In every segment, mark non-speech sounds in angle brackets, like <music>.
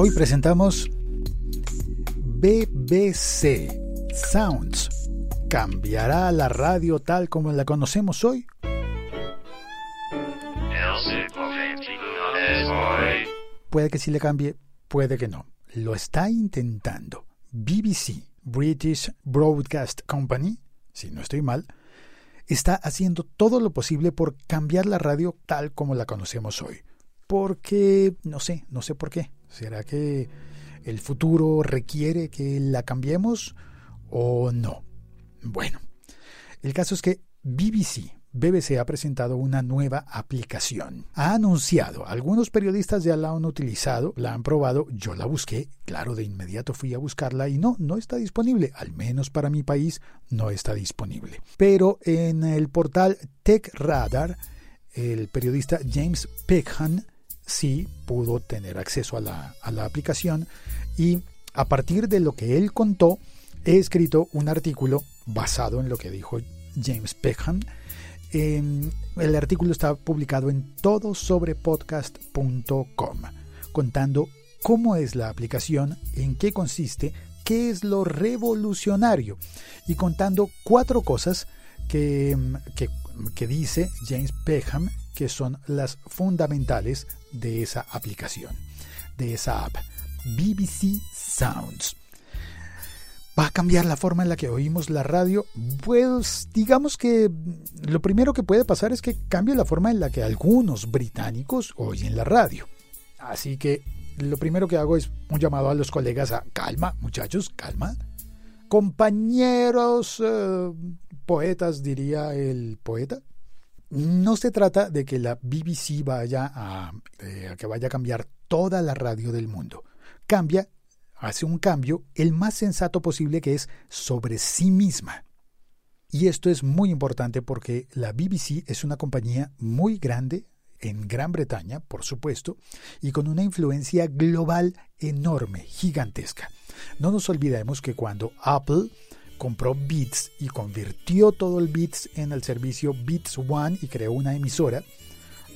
Hoy presentamos BBC Sounds. ¿Cambiará la radio tal como la conocemos hoy? Puede que sí le cambie, puede que no. Lo está intentando. BBC, British Broadcast Company, si no estoy mal, está haciendo todo lo posible por cambiar la radio tal como la conocemos hoy. Porque, no sé, no sé por qué. ¿Será que el futuro requiere que la cambiemos o no? Bueno, el caso es que BBC BBC ha presentado una nueva aplicación. Ha anunciado, algunos periodistas ya la han utilizado, la han probado, yo la busqué, claro, de inmediato fui a buscarla y no, no está disponible, al menos para mi país no está disponible. Pero en el portal TechRadar, el periodista James Peckham sí pudo tener acceso a la, a la aplicación y a partir de lo que él contó, he escrito un artículo basado en lo que dijo James Peckham. El artículo está publicado en todosobrepodcast.com, contando cómo es la aplicación, en qué consiste, qué es lo revolucionario y contando cuatro cosas que, que, dice James Peckham que son las fundamentales de esa aplicación, de esa app, BBC Sounds. ¿Va a cambiar la forma en la que oímos la radio? Pues digamos que lo primero que puede pasar es que cambie la forma en la que algunos británicos oyen la radio. Así que lo primero que hago es un llamado a los colegas a calma, muchachos, calma. Compañeros eh, poetas, diría el poeta. No se trata de que la BBC vaya a, eh, a que vaya a cambiar toda la radio del mundo. Cambia hace un cambio el más sensato posible que es sobre sí misma. Y esto es muy importante porque la BBC es una compañía muy grande en Gran Bretaña, por supuesto, y con una influencia global enorme, gigantesca. No nos olvidemos que cuando Apple compró Beats y convirtió todo el Beats en el servicio Beats One y creó una emisora,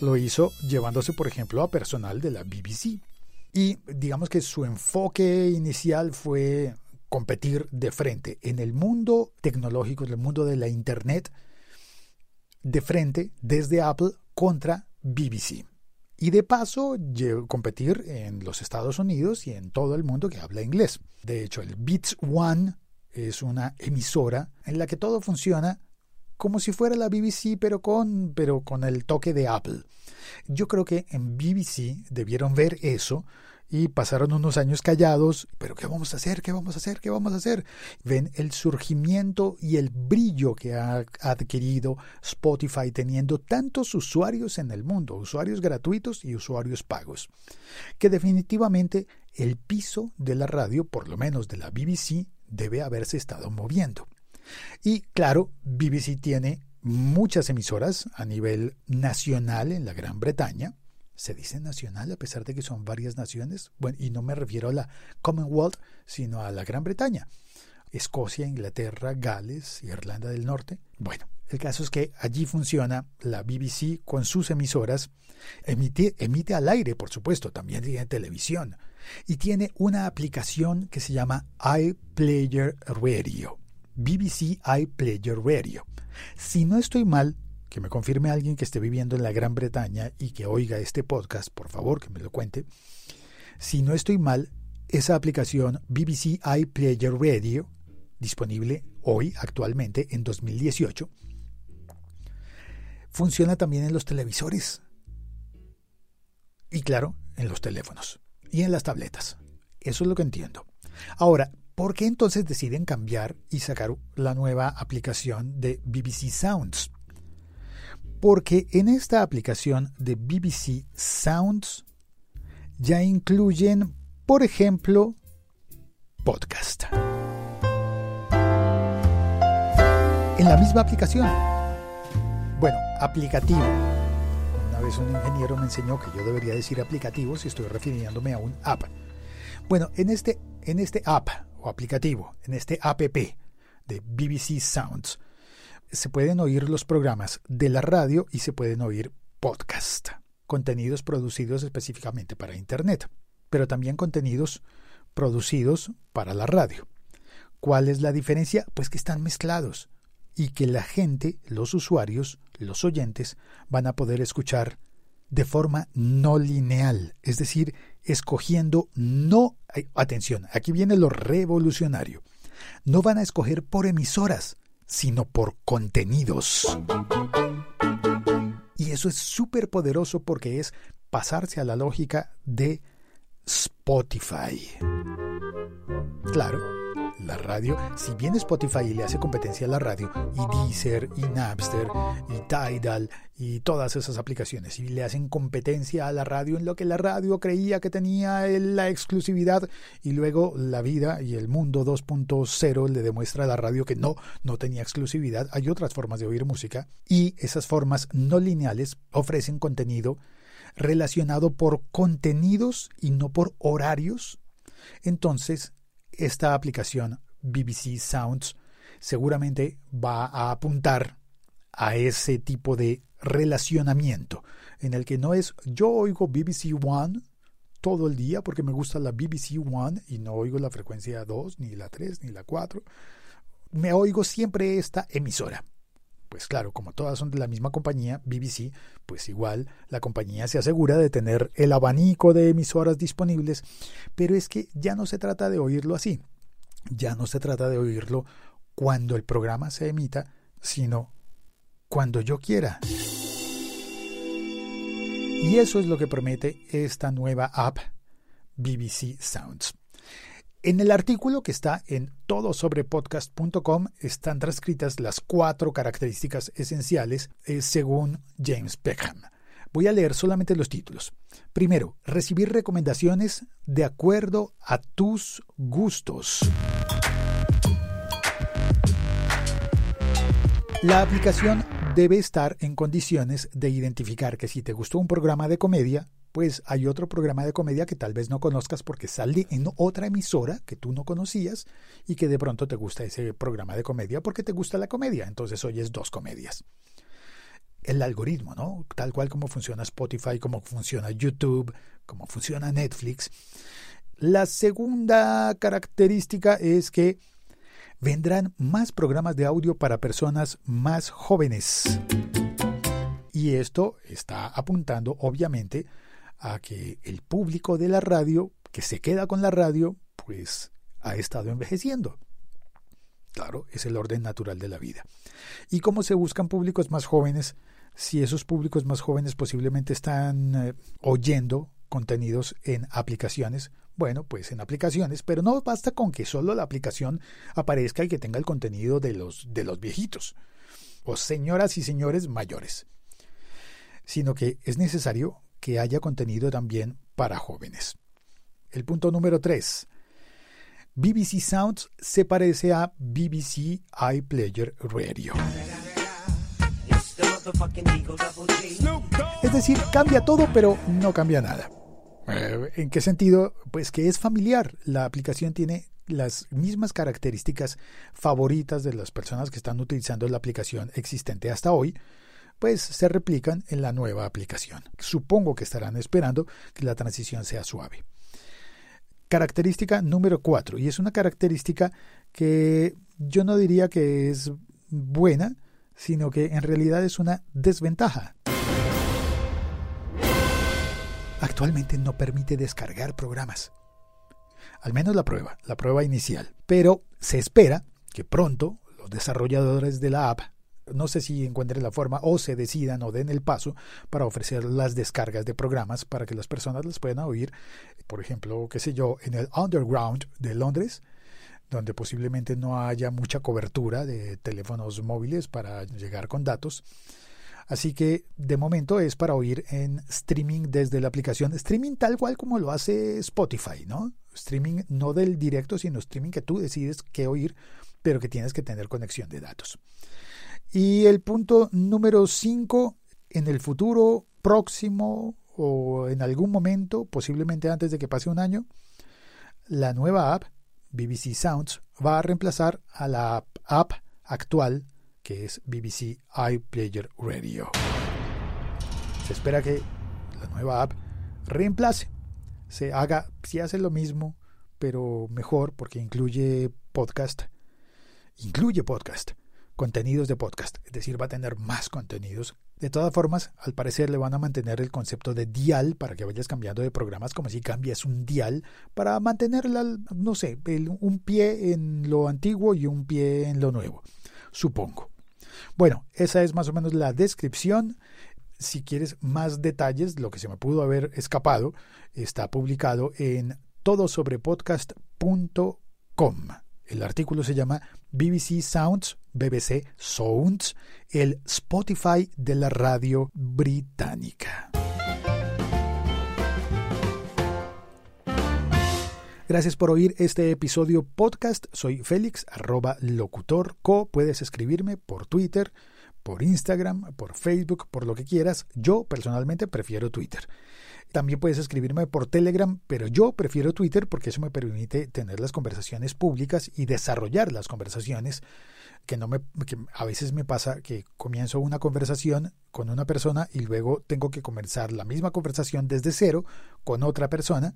lo hizo llevándose, por ejemplo, a personal de la BBC. Y digamos que su enfoque inicial fue competir de frente en el mundo tecnológico, en el mundo de la Internet, de frente desde Apple contra BBC. Y de paso, competir en los Estados Unidos y en todo el mundo que habla inglés. De hecho, el Beats One es una emisora en la que todo funciona como si fuera la BBC, pero con, pero con el toque de Apple. Yo creo que en BBC debieron ver eso y pasaron unos años callados, pero ¿qué vamos a hacer? ¿Qué vamos a hacer? ¿Qué vamos a hacer? Ven el surgimiento y el brillo que ha adquirido Spotify teniendo tantos usuarios en el mundo, usuarios gratuitos y usuarios pagos, que definitivamente el piso de la radio, por lo menos de la BBC, debe haberse estado moviendo. Y claro, BBC tiene muchas emisoras a nivel nacional en la Gran Bretaña. Se dice nacional a pesar de que son varias naciones. Bueno, y no me refiero a la Commonwealth, sino a la Gran Bretaña. Escocia, Inglaterra, Gales, Irlanda del Norte. Bueno, el caso es que allí funciona la BBC con sus emisoras. Emite, emite al aire, por supuesto, también tiene televisión. Y tiene una aplicación que se llama iPlayer Radio. BBC iPlayer Radio. Si no estoy mal, que me confirme alguien que esté viviendo en la Gran Bretaña y que oiga este podcast, por favor, que me lo cuente. Si no estoy mal, esa aplicación BBC iPlayer Radio, disponible hoy, actualmente, en 2018, funciona también en los televisores. Y claro, en los teléfonos y en las tabletas. Eso es lo que entiendo. Ahora, ¿Por qué entonces deciden cambiar y sacar la nueva aplicación de BBC Sounds? Porque en esta aplicación de BBC Sounds ya incluyen, por ejemplo, podcast. En la misma aplicación. Bueno, aplicativo. Una vez un ingeniero me enseñó que yo debería decir aplicativo si estoy refiriéndome a un app. Bueno, en este, en este app o aplicativo, en este app de BBC Sounds, se pueden oír los programas de la radio y se pueden oír podcast, contenidos producidos específicamente para Internet. pero también contenidos producidos para la radio. ¿Cuál es la diferencia? Pues que están mezclados y que la gente, los usuarios, los oyentes, van a poder escuchar de forma no lineal, es decir, escogiendo no, atención, aquí viene lo revolucionario, no van a escoger por emisoras, sino por contenidos. Y eso es súper poderoso porque es pasarse a la lógica de Spotify. Claro, la radio, si bien Spotify le hace competencia a la radio, y Deezer, y Napster, y Tidal, y todas esas aplicaciones, y le hacen competencia a la radio en lo que la radio creía que tenía la exclusividad, y luego la vida y el mundo 2.0 le demuestra a la radio que no, no tenía exclusividad, hay otras formas de oír música, y esas formas no lineales ofrecen contenido relacionado por contenidos y no por horarios, entonces esta aplicación BBC Sounds seguramente va a apuntar a ese tipo de relacionamiento en el que no es yo oigo BBC One todo el día porque me gusta la BBC One y no oigo la frecuencia 2, ni la 3, ni la 4. Me oigo siempre esta emisora. Pues claro, como todas son de la misma compañía, BBC, pues igual la compañía se asegura de tener el abanico de emisoras disponibles, pero es que ya no se trata de oírlo así, ya no se trata de oírlo cuando el programa se emita, sino cuando yo quiera. Y eso es lo que promete esta nueva app BBC Sounds. En el artículo que está en todosobrepodcast.com están transcritas las cuatro características esenciales eh, según James Peckham. Voy a leer solamente los títulos. Primero, recibir recomendaciones de acuerdo a tus gustos. La aplicación debe estar en condiciones de identificar que si te gustó un programa de comedia, pues hay otro programa de comedia que tal vez no conozcas porque sale en otra emisora que tú no conocías y que de pronto te gusta ese programa de comedia porque te gusta la comedia, entonces oyes dos comedias. El algoritmo, ¿no? Tal cual como funciona Spotify, como funciona YouTube, como funciona Netflix. La segunda característica es que vendrán más programas de audio para personas más jóvenes. Y esto está apuntando, obviamente, a que el público de la radio, que se queda con la radio, pues ha estado envejeciendo. Claro, es el orden natural de la vida. ¿Y cómo se buscan públicos más jóvenes? Si esos públicos más jóvenes posiblemente están eh, oyendo contenidos en aplicaciones, bueno, pues en aplicaciones, pero no basta con que solo la aplicación aparezca y que tenga el contenido de los, de los viejitos, o señoras y señores mayores, sino que es necesario que haya contenido también para jóvenes. El punto número 3. BBC Sounds se parece a BBC iPlayer Radio. Es decir, cambia todo pero no cambia nada. Eh, ¿En qué sentido? Pues que es familiar. La aplicación tiene las mismas características favoritas de las personas que están utilizando la aplicación existente hasta hoy, pues se replican en la nueva aplicación. Supongo que estarán esperando que la transición sea suave. Característica número 4, y es una característica que yo no diría que es buena, sino que en realidad es una desventaja. Actualmente no permite descargar programas. Al menos la prueba, la prueba inicial. Pero se espera que pronto los desarrolladores de la app no sé si encuentren la forma o se decidan o den el paso para ofrecer las descargas de programas para que las personas las puedan oír, por ejemplo, qué sé yo, en el underground de Londres, donde posiblemente no haya mucha cobertura de teléfonos móviles para llegar con datos. Así que de momento es para oír en streaming desde la aplicación, streaming tal cual como lo hace Spotify, ¿no? Streaming no del directo, sino streaming que tú decides qué oír, pero que tienes que tener conexión de datos. Y el punto número 5, en el futuro próximo o en algún momento, posiblemente antes de que pase un año, la nueva app, BBC Sounds, va a reemplazar a la app actual que es BBC iPlayer Radio. Se espera que la nueva app reemplace se haga, si hace lo mismo, pero mejor porque incluye podcast, incluye podcast, contenidos de podcast, es decir, va a tener más contenidos. De todas formas, al parecer le van a mantener el concepto de dial para que vayas cambiando de programas como si cambias un dial para mantener, no sé, un pie en lo antiguo y un pie en lo nuevo, supongo. Bueno, esa es más o menos la descripción. Si quieres más detalles, lo que se me pudo haber escapado, está publicado en todosobrepodcast.com. El artículo se llama BBC Sounds, BBC Sounds, el Spotify de la radio británica. Gracias por oír este episodio podcast. Soy Félix, arroba locutorco. Puedes escribirme por Twitter, por Instagram, por Facebook, por lo que quieras. Yo personalmente prefiero Twitter. También puedes escribirme por Telegram, pero yo prefiero Twitter porque eso me permite tener las conversaciones públicas y desarrollar las conversaciones. Que, no me, que a veces me pasa que comienzo una conversación con una persona y luego tengo que comenzar la misma conversación desde cero con otra persona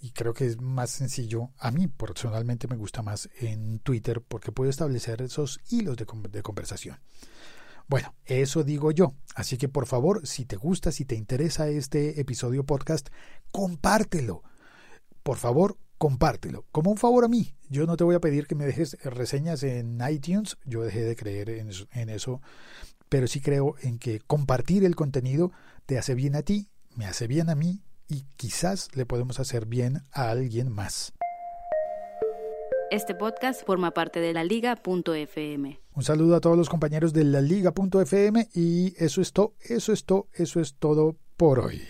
y creo que es más sencillo. A mí personalmente me gusta más en Twitter porque puedo establecer esos hilos de, conversación. Bueno, eso digo yo. Así que por favor, si te gusta, si te interesa este episodio podcast, compártelo. Por favor, compártelo. Como un favor a mí. Yo no te voy a pedir que me dejes reseñas en iTunes. Yo dejé de creer en eso, en eso. Pero sí creo en que compartir el contenido te hace bien a ti, me hace bien a mí y quizás le podemos hacer bien a alguien más. Este podcast forma parte de la liga.fm. Un saludo a todos los compañeros de la liga.fm y eso es todo, eso es todo, eso es todo por hoy.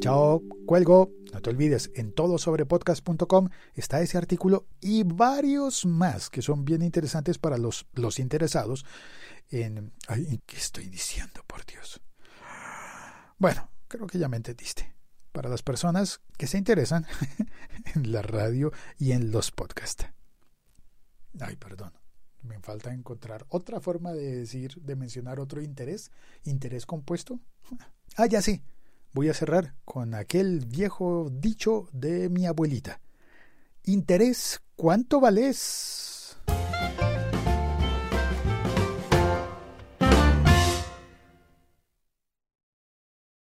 Chao, cuelgo. Te olvides, en todosobrepodcast.com está ese artículo y varios más que son bien interesantes para los, los interesados en... ¿Qué estoy diciendo, por Dios? Bueno, creo que ya me entendiste. Para las personas que se interesan <laughs> en la radio y en los podcasts. Ay, perdón. Me falta encontrar otra forma de decir, de mencionar otro interés. ¿Interés compuesto? Ah, ya sí. Voy a cerrar con aquel viejo dicho de mi abuelita. Interés, ¿cuánto vales?